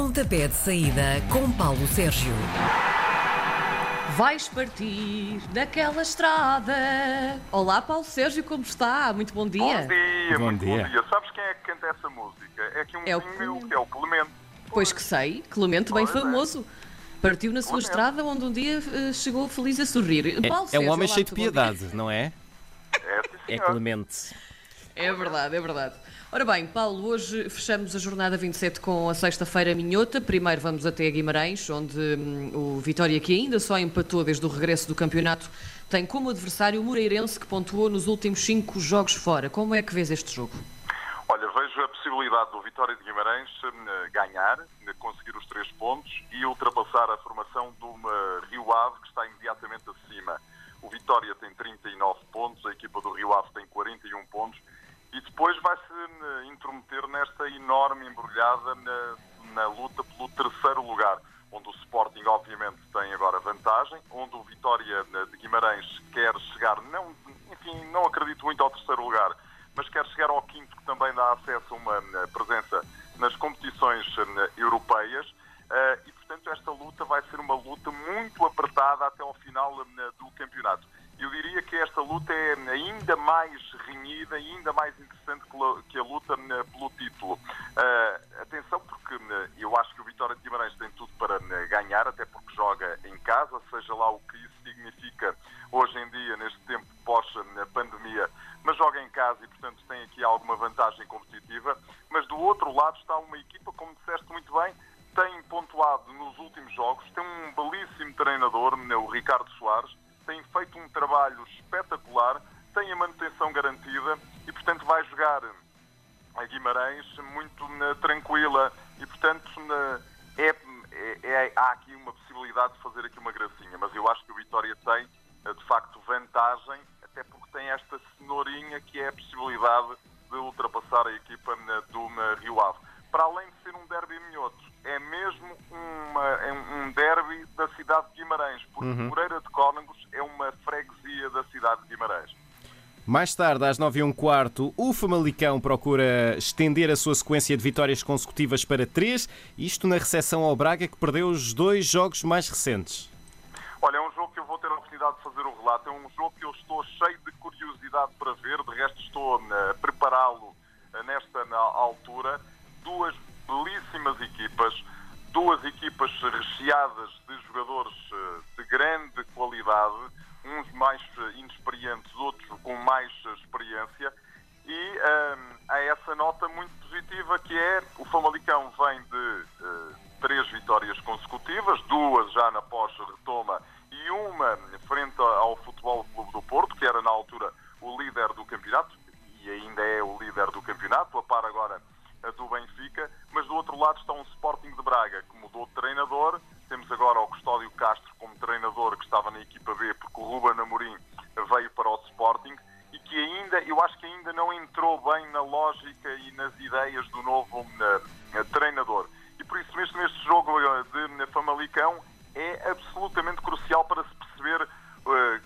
Pontapé de saída com Paulo Sérgio. Vais partir daquela estrada. Olá, Paulo Sérgio, como está? Muito bom dia. Bom dia, Bom muito dia. bom dia. Sabes quem é que canta essa música? É aqui um É o meu, que é o Clemente. Pois que sei, Clemente bem Pois é. famoso. Partiu na sua Clemente. estrada onde um dia eh, chegou feliz a sorrir. É, Paulo é um Sérgio, homem olá, cheio de piedade, não é? É, sim, É. Clemente. É verdade, é verdade. Ora bem, Paulo, hoje fechamos a jornada 27 com a sexta-feira minhota. Primeiro vamos até Guimarães, onde hum, o Vitória, que ainda só empatou desde o regresso do campeonato, tem como adversário o Moreirense, que pontuou nos últimos cinco jogos fora. Como é que vês este jogo? Olha, vejo a possibilidade do Vitória de Guimarães eh, ganhar, conseguir os três pontos e ultrapassar a formação do eh, Rio Ave, que está imediatamente acima. O Vitória tem 39 pontos, a equipa do Rio Ave tem 41 pontos e depois vai-se eh, intrometer nesta enorme embrulhada na, na luta pelo terceiro lugar, onde o Sporting, obviamente, tem agora vantagem, onde o Vitória eh, de Guimarães quer chegar, não, enfim, não acredito muito ao terceiro lugar, mas quer chegar ao quinto, que também dá acesso a uma eh, presença nas competições europeias. E, portanto, esta luta vai ser uma luta muito apertada até ao final do campeonato. Eu diria que esta luta é ainda mais renhida, ainda mais interessante que a luta eh, pelo título. Eh, Atenção, porque eh, eu acho que o Vitória de Guimarães tem tudo para eh, ganhar, até porque joga em casa, seja lá o que isso significa hoje em dia, neste tempo pós-pandemia, mas joga em casa e, portanto, tem aqui alguma vantagem competitiva. Mas do outro lado está uma equipa, como disseste muito bem, tem pontuado nos últimos jogos, tem um belíssimo treinador, né, o Ricardo Soares, tem feito um trabalho espetacular, tem a manutenção garantida e, portanto, vai jogar a Guimarães muito né, tranquila e, portanto, né, é, é- é- há aqui uma possibilidade de fazer aqui uma gracinha, mas eu acho que o Vitória tem, eh, de facto, vantagem, até porque tem esta cenourinha que é a possibilidade de ultrapassar a equipa né, do Rio Ave. Para além de ser um derby minhoto, é mesmo uma, é um derby cidade de Guimarães, porque Moreira de Cónegos é uma freguesia da cidade de Guimarães. Mais tarde, às 9 e um quarto, o Famalicão procura estender a sua sequência de vitórias consecutivas para 3, isto na recepção ao Braga, que perdeu os dois jogos mais recentes. Olha, é um jogo que eu vou ter a oportunidade de fazer o relato. É um jogo que eu estou cheio de curiosidade para ver. De resto, estou eh, a prepará-lo eh, nesta altura. Duas belíssimas equipas, duas equipas recheadas de jogadores eh, de grande qualidade, uns mais eh, inexperientes, outros com mais eh, experiência. E eh, há essa nota muito positiva que é o Famalicão vem de eh, três vitórias consecutivas, duas já na pós-retoma e uma frente ao Futebol Clube do Porto, que era na altura o líder do campeonato e ainda é o líder do campeonato, a par agora eh, do Benfica, mas do outro lado está um Sporting de Braga que mudou de treinador. Temos agora o Custódio Castro como treinador que estava na equipa B, porque o Ruben Amorim veio para o Sporting e que ainda, eu acho que ainda não entrou bem na lógica e nas ideias do novo eh, treinador. E por isso mesmo este jogo eh, de Famalicão é absolutamente crucial para se perceber eh,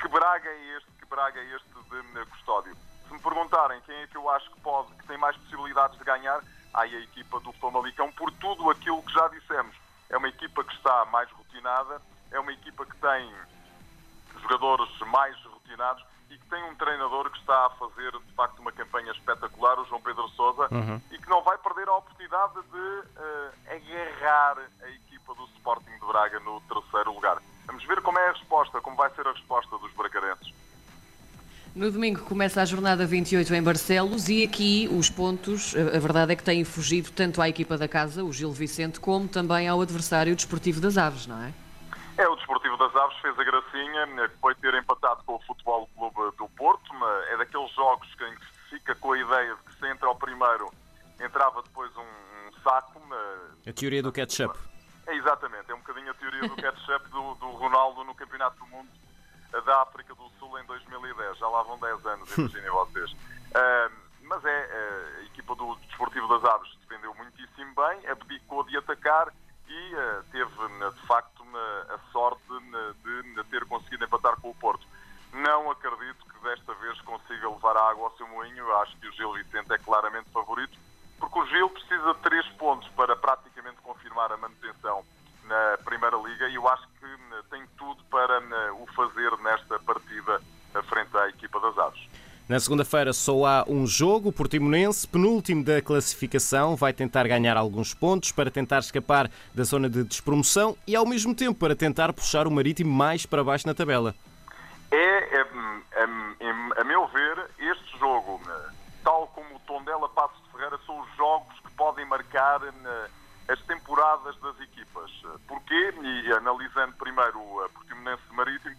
que Braga é este, que Braga é este de Custódio. Se me perguntarem quem é que eu acho que pode, que tem mais possibilidades de ganhar, aí a equipa do Famalicão, por tudo aquilo que já dissemos. É uma equipa que está mais rotinada, é uma equipa que tem jogadores mais rotinados e que tem um treinador que está a fazer de facto uma campanha espetacular, o João Sousa, e que não vai perder a oportunidade de eh, agarrar a equipa do Sporting de Braga no terceiro lugar. Vamos ver como é a resposta, como vai ser a resposta dos bracarenses. No domingo começa a jornada 28 em Barcelos e aqui os pontos, a verdade é que têm fugido tanto à equipa da casa, o Gil Vicente, como também ao adversário desportivo das Aves, não é? É, o Desportivo das Aves fez a gracinha, eh, foi ter empatado com o Futebol Clube do Porto. mas É daqueles jogos que em que se fica com a ideia de que se entra ao primeiro, entrava depois um, um saco. eh, A teoria do ketchup. É exatamente, é um bocadinho a teoria do ketchup do, do Ronaldo no Campeonato do Mundo da África do Sul em 2010. Já lá vão 10 anos, imaginem vocês. Ah, mas é, eh, a equipa do Desportivo das Aves defendeu muitíssimo bem, abdicou de atacar e eh, teve, de facto, a sorte eh, de eh, ter conseguido empatar com o Porto. Não acredito desta vez consiga levar a água ao seu moinho. Acho que o Gil Vicente é claramente favorito, porque o Gil precisa de três pontos para praticamente confirmar a manutenção na Primeira Liga e eu acho que né, tem tudo para né, o fazer nesta partida frente à equipa das Aves. Na segunda-feira só há um jogo, o Portimonense, penúltimo da classificação, vai tentar ganhar alguns pontos para tentar escapar da zona de despromoção e ao mesmo tempo para tentar puxar o Marítimo mais para baixo na tabela. É, é é a meu ver, este jogo, tal como o Tondela Passos de Ferreira, são os jogos que podem marcar as temporadas das equipas. Porquê? E analisando primeiro o Portimonense Marítimo,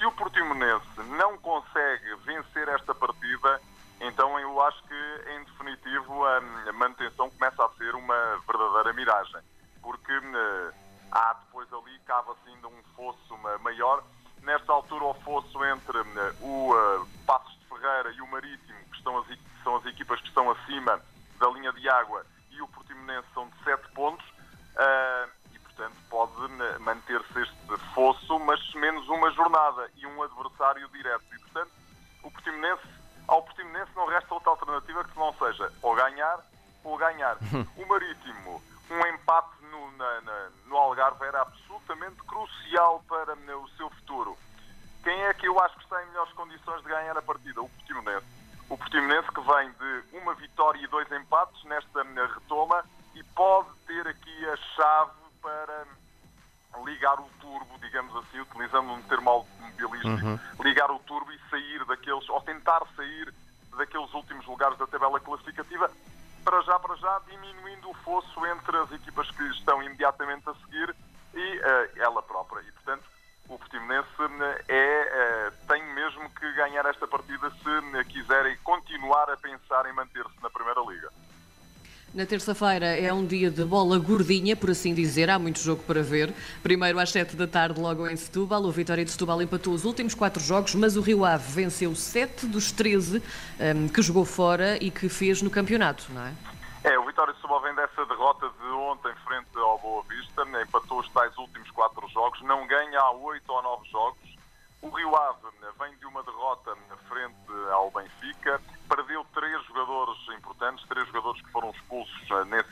se o Portimonense não consegue vencer esta partida, então eu acho que, em definitivo, a manutenção começa a ser uma verdadeira miragem. Porque uh, há depois ali, cava-se ainda um fosso maior. Nesta altura, o fosso entre uh, o uh, Passos de Ferreira e o Marítimo, que estão as, são as equipas que estão acima da linha de água, e o Portimonense são de 7 pontos. Uh, portanto pode manter-se este fosso, mas menos uma jornada e um adversário direto. E, portanto, o Portimonense, ao Portimonense não resta outra alternativa que não seja ou ganhar ou ganhar. O Marítimo, um empate o Portimonense uh, é, uh, tem mesmo que ganhar esta partida se quiserem continuar a pensar em manter-se na Primeira Liga. Na terça-feira é um dia de bola gordinha, por assim dizer, há muito jogo para ver. Primeiro às 7 da tarde, logo em Setúbal, o Vitória de Setúbal empatou os últimos quatro jogos, mas o Rio Ave venceu 7 dos 13 um, que jogou fora e que fez no campeonato, não é? Vem dessa derrota de ontem frente ao Boa Vista, empatou os tais últimos quatro jogos, não ganha há 8 ou 9 jogos. O Rio Ave vem de uma derrota frente ao Benfica, perdeu três jogadores importantes, três jogadores que foram expulsos eh, nesse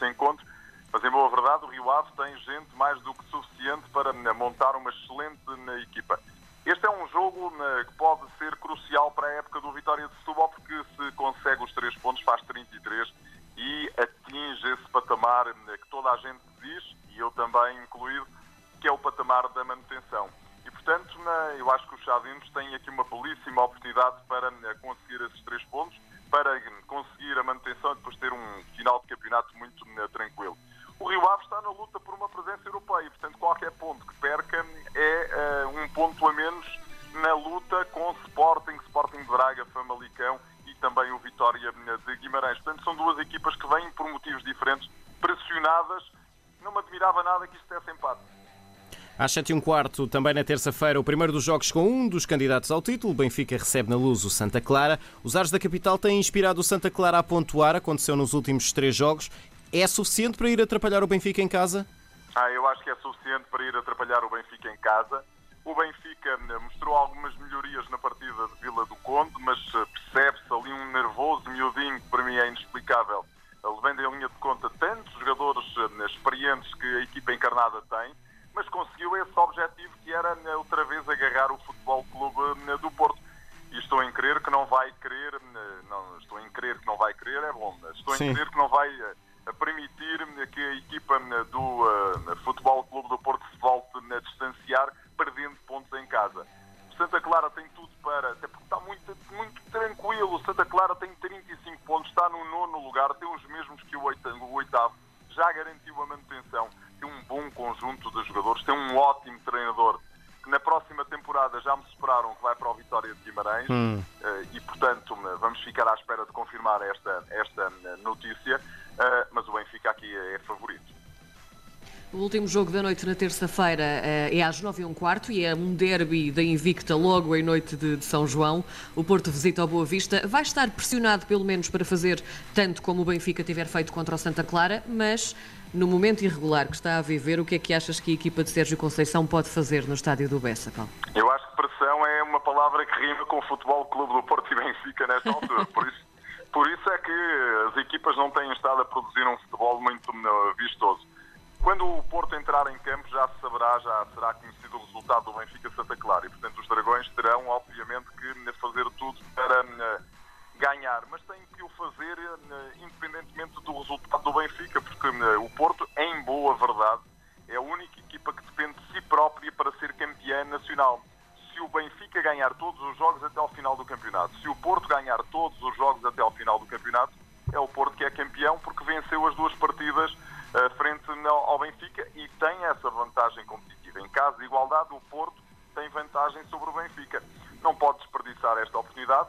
final de campeonato muito eh, tranquilo. O Rio Ave está na luta por uma presença europeia portanto, qualquer ponto que perca é uh, um ponto a menos na luta com Sporting, Sporting de Braga, Famalicão e também o Vitória eh, de Guimarães. Portanto, são duas equipas que vêm por motivos diferentes, Às 7 e um quarto, também na terça-feira, o primeiro dos jogos com um dos candidatos ao título. Benfica recebe na luz o Santa Clara. Os Ares da Capital têm inspirado o Santa Clara a pontuar, aconteceu nos últimos três jogos. É suficiente para ir atrapalhar o Benfica em casa? Ah, eu acho que é suficiente para ir atrapalhar o Benfica em casa. O Benfica eh, mostrou algumas melhorias na partida de Vila do Conde, mas eh, percebe-se ali um nervoso miudinho que para mim é inexplicável. Levando em linha de conta tantos jogadores eh, experientes que a equipa encarnada tem mas conseguiu esse objetivo que era né, outra vez agarrar o Futebol Clube né, do Porto. E estou em crer que não vai querer, né, não, estou em crer que não vai querer, é bom, estou em crer que não vai eh, permitir que a equipa do uh, Futebol Clube do Porto se volte a distanciar, perdendo pontos em casa. Santa Clara tem tudo para, até porque está muito, muito tranquilo. Santa Clara tem 35 pontos, está no nono lugar, tem os mesmos que o oitavo, já garantiu a manutenção tem um bom conjunto de jogadores, tem um ótimo treinador que na próxima temporada já me superaram que vai para o Vitória de Guimarães hum. Eh, e, portanto, vamos ficar à espera de confirmar esta, esta notícia, eh, mas o Benfica aqui é favorito. O último jogo da noite na terça-feira uh, é às 9 h quarto e é um derby da Invicta logo em noite de, São João. O Porto visita ao Boa Vista. Vai estar pressionado, pelo menos, para fazer tanto como o Benfica tiver feito contra o Santa Clara, mas no momento irregular que está a viver, o que é que achas que a equipa de Sérgio Conceição pode fazer no estádio do Bessa, Paulo? Eu acho que pressão é uma palavra que rima com o Futebol Clube do Porto e Benfica nesta altura. Por isso, por isso é que as equipas não têm estado a produzir um futebol muito vistoso. Quando o Porto entrar em campo já se saberá, já será conhecido o resultado do Benfica Santa Clara e, portanto, os Dragões terão, obviamente, que fazer tudo para ganhar, mas tem que o fazer eh, independentemente do resultado do Benfica, porque eh, o Porto, em boa verdade, é a única equipa que depende de si própria para ser campeã nacional. Se o Benfica ganhar todos os jogos até ao final do campeonato, se o Porto ganhar todos os jogos até ao final do campeonato, é o Porto que é campeão porque venceu as duas partidas frente ao Benfica e tem essa vantagem competitiva. Em caso de igualdade, o Porto tem vantagem sobre o Benfica. Não pode desperdiçar esta oportunidade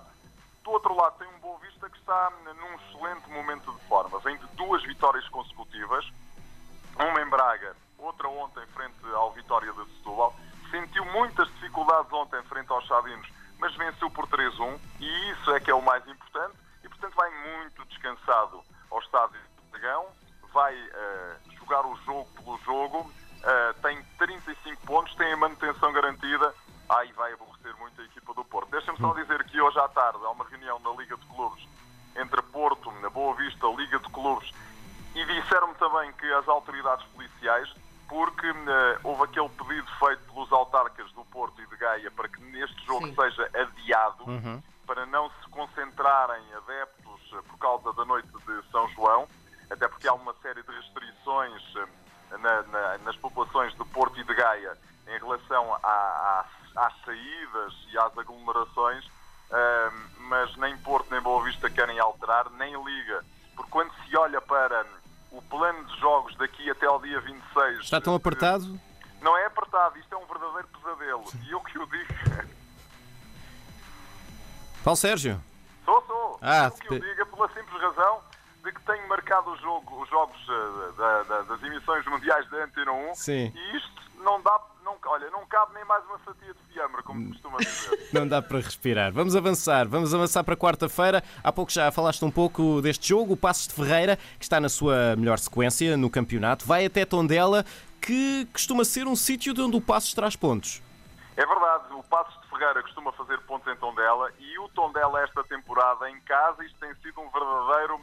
do outro lado, tem um Boa Vista que está num excelente momento de forma. Vem de duas vitórias consecutivas, uma em Braga, outra ontem frente ao Vitória de Setúbal. Sentiu muitas dificuldades ontem frente aos Chavinos, mas venceu por 3-1 e isso é que é o mais importante. E, portanto, vai muito descansado ao estádio de Dragão, vai uh, jogar o jogo pelo jogo, uh, tem 35 pontos, tem a manutenção garantida aí vai aborrecer muito a equipa do Porto. Deixa-me só dizer que hoje à tarde há uma reunião na Liga de Clubes entre Porto, na Boa Vista, Liga de Clubes, e disseram-me também que as autoridades policiais, porque uh, houve aquele pedido feito pelos autarcas do Porto e de Gaia para que neste jogo Sim. seja adiado, uhum. para não se concentrarem adeptos por causa da noite de São João, até porque há uma série de restrições uh, na, na, nas populações de Porto e de Gaia em relação à às saídas e às aglomerações, mas nem Porto nem Boa Vista querem alterar, nem Liga. Porque quando se olha para o plano de jogos daqui até ao dia 26. Está tão apertado? Não é apertado, isto é um verdadeiro pesadelo. E eu que o digo. Paulo Sérgio? Sou, sou. Ah, eu que o digo é pela simples razão de que tenho marcado o jogo, os jogos uh, da, da, das emissões mundiais da Antena 1 Sim. e isto não dá não, olha, não cabe nem mais uma fatia de fiambre, como costuma dizer. não dá para respirar. Vamos avançar, vamos avançar para quarta-feira. Há pouco já falaste um pouco deste jogo, o Passos de Ferreira, que está na sua melhor sequência no campeonato, vai até Tondela, que costuma ser um sítio de onde o Passos traz pontos. É verdade, o Passos Ferreira costuma fazer pontos em Tondela e o Tondela esta temporada em casa, isto tem sido um verdadeiro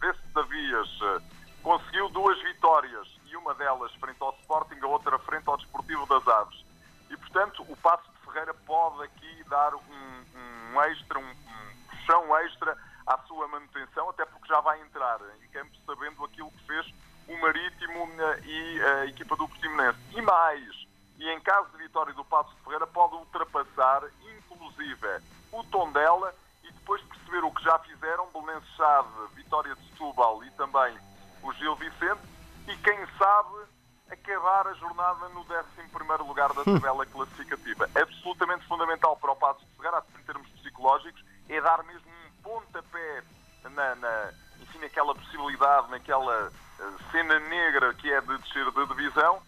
vê-se Davias. Uh, conseguiu duas vitórias e uma delas frente ao Sporting, a outra frente ao Desportivo das Aves. E, portanto, o Passo de Ferreira pode aqui dar um, um extra, um, um chão extra à sua manutenção, até porque já vai entrar em campo sabendo aquilo que fez o Marítimo eh, e a equipa do Portimonense. E mais, e em caso de vitória do Passo de Ferreira, pode ultrapassar, inclusive, o Tondela e depois perceber o que já fizeram Belenenses Chave, Vitória de Setúbal e também o Gil Vicente e quem sabe acabar a jornada no 11 lugar da tabela classificativa. Absolutamente fundamental para o Passo de Ferreira, em termos psicológicos, é dar mesmo um pontapé na, na, enfim, naquela possibilidade, naquela eh, cena negra que é de descer de divisão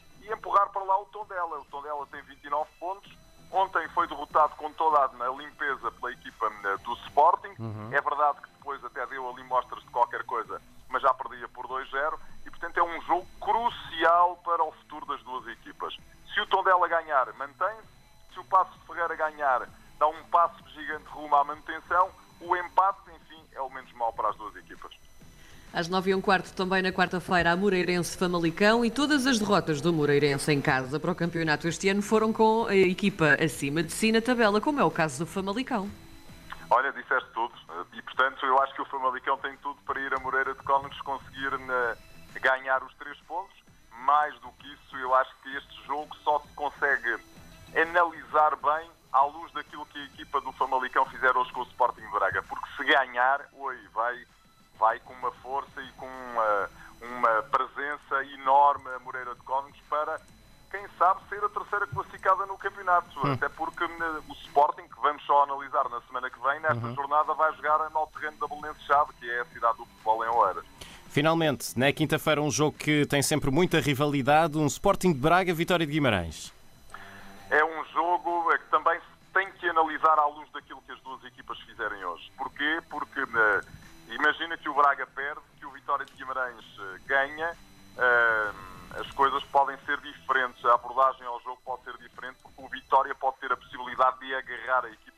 empate, enfim, é o menos mal para as duas equipas. Às 9 e um quarto, também na quarta-feira, a Moreirense Famalicão e todas as derrotas do Moreirense em casa para o campeonato este ano foram com a equipa acima de si na tabela, como é o caso do Famalicão. Olha, disseste tudo. E, portanto, eu acho que o Famalicão tem tudo para ir a Moreira de Cónigos conseguir na, ganhar os três pontos. Mais do que isso, eu acho que este jogo só se consegue analisar bem à luz daquilo que a equipa do Famalicão fizer hoje com o Sporting Braga. Porque se ganhar, oi, vai, vai com uma força e com uma, uma presença enorme a Moreira de Cónigos para quem sabe ser a terceira classificada no campeonato. Hum. Até porque né, o Sporting, que vamos só analisar na semana que vem, nesta uhum. jornada vai jogar no terreno da Belenense Chave, que é a cidade do futebol em Oeiras. Finalmente, na quinta-feira, um jogo que tem sempre muita rivalidade, um Sporting de Braga, Vitória de Guimarães. É um jogo que também se tem que analisar à luz daquilo que as duas equipas fizerem hoje. Porquê? Porque uh, imagina que o Braga perde, que o Vitória de Guimarães uh, ganha. Uh, as coisas podem ser diferentes, a abordagem ao jogo pode ser diferente, porque o Vitória pode ter a possibilidade de agarrar a equipa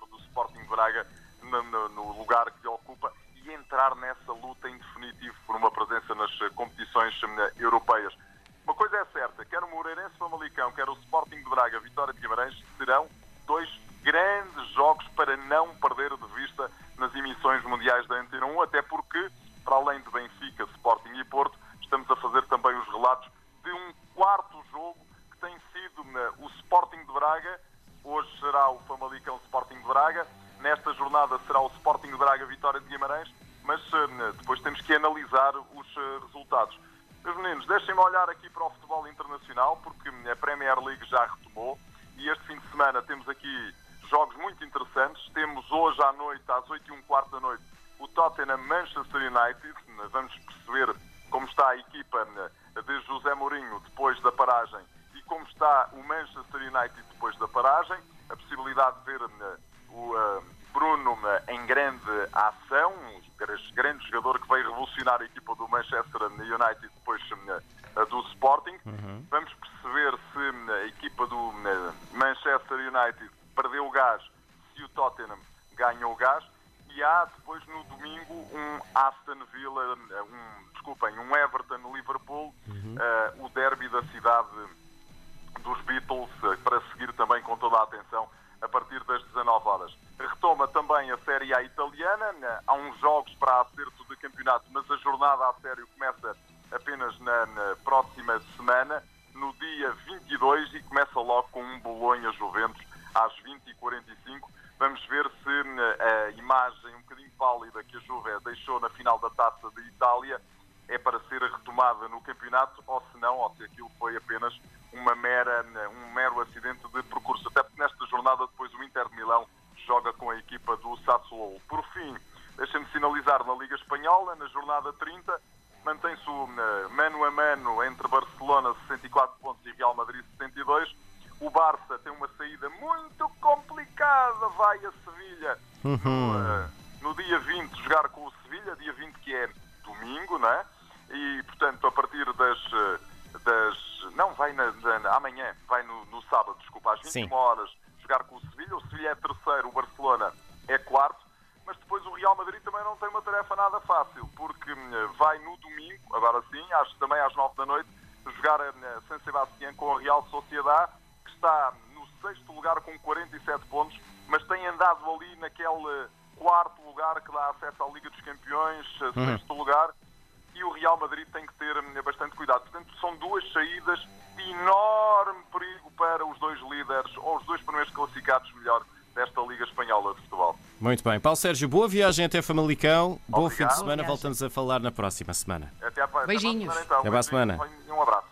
Nesta jornada será o Sporting Braga Vitória de Guimarães, mas depois temos que analisar os resultados. Meus meninos, deixem-me olhar aqui para o futebol internacional, porque a Premier League já retomou e este fim de semana temos aqui jogos muito interessantes. Temos hoje à noite, às 8 e um quarto da noite, o Tottenham Manchester United. Vamos perceber como está a equipa de José Mourinho depois da paragem e como está o Manchester United depois da paragem. A possibilidade de ver o Bruno em grande ação, um grande jogador que veio revolucionar a equipa do Manchester United depois do Sporting. Uhum. Vamos perceber se a equipa do Manchester United perdeu o gás, se o Tottenham ganhou o gás. E há depois no domingo um Aston Villa, um, desculpem, um Everton Liverpool, uhum. uh, o derby da cidade dos Beatles, uh, para seguir também com toda a atenção a partir das 19 horas. Retoma também a Série A italiana, há uns jogos para acerto de campeonato, mas a jornada a sério começa apenas na, na próxima semana, muito complicada, vai a Sevilha uhum. no, uh, no, dia 20 jogar com o Sevilha, dia 20 que é domingo, não é? E portanto a partir das, eh, das não vai na, na, amanhã, vai no, no, sábado, desculpa, às 21 Sim. horas jogar com o Sevilha. O Sevilha é terceiro, o Barcelona é quarto, mas depois o Real Madrid também não tem uma tarefa nada fácil, porque hum, vai no domingo, agora sim, às, também às 9 da noite, jogar a San Sebastián com a Real Sociedade está no sexto lugar com 47 pontos, mas tem andado ali naquele quarto lugar que dá acesso à Liga dos Campeões, uhum. sexto lugar, e o Real Madrid tem que ter hum, bastante cuidado. Portanto, são duas saídas de enorme perigo para os dois líderes, ou os dois primeiros classificados, melhor, desta Liga Espanhola de Futebol. Muito bem. Paulo Sérgio, boa viagem até Famalicão. Bom fim de semana. Voltamos a falar na próxima semana. Até, a, Beijinhos. Até, então. até para a semana. Um abraço.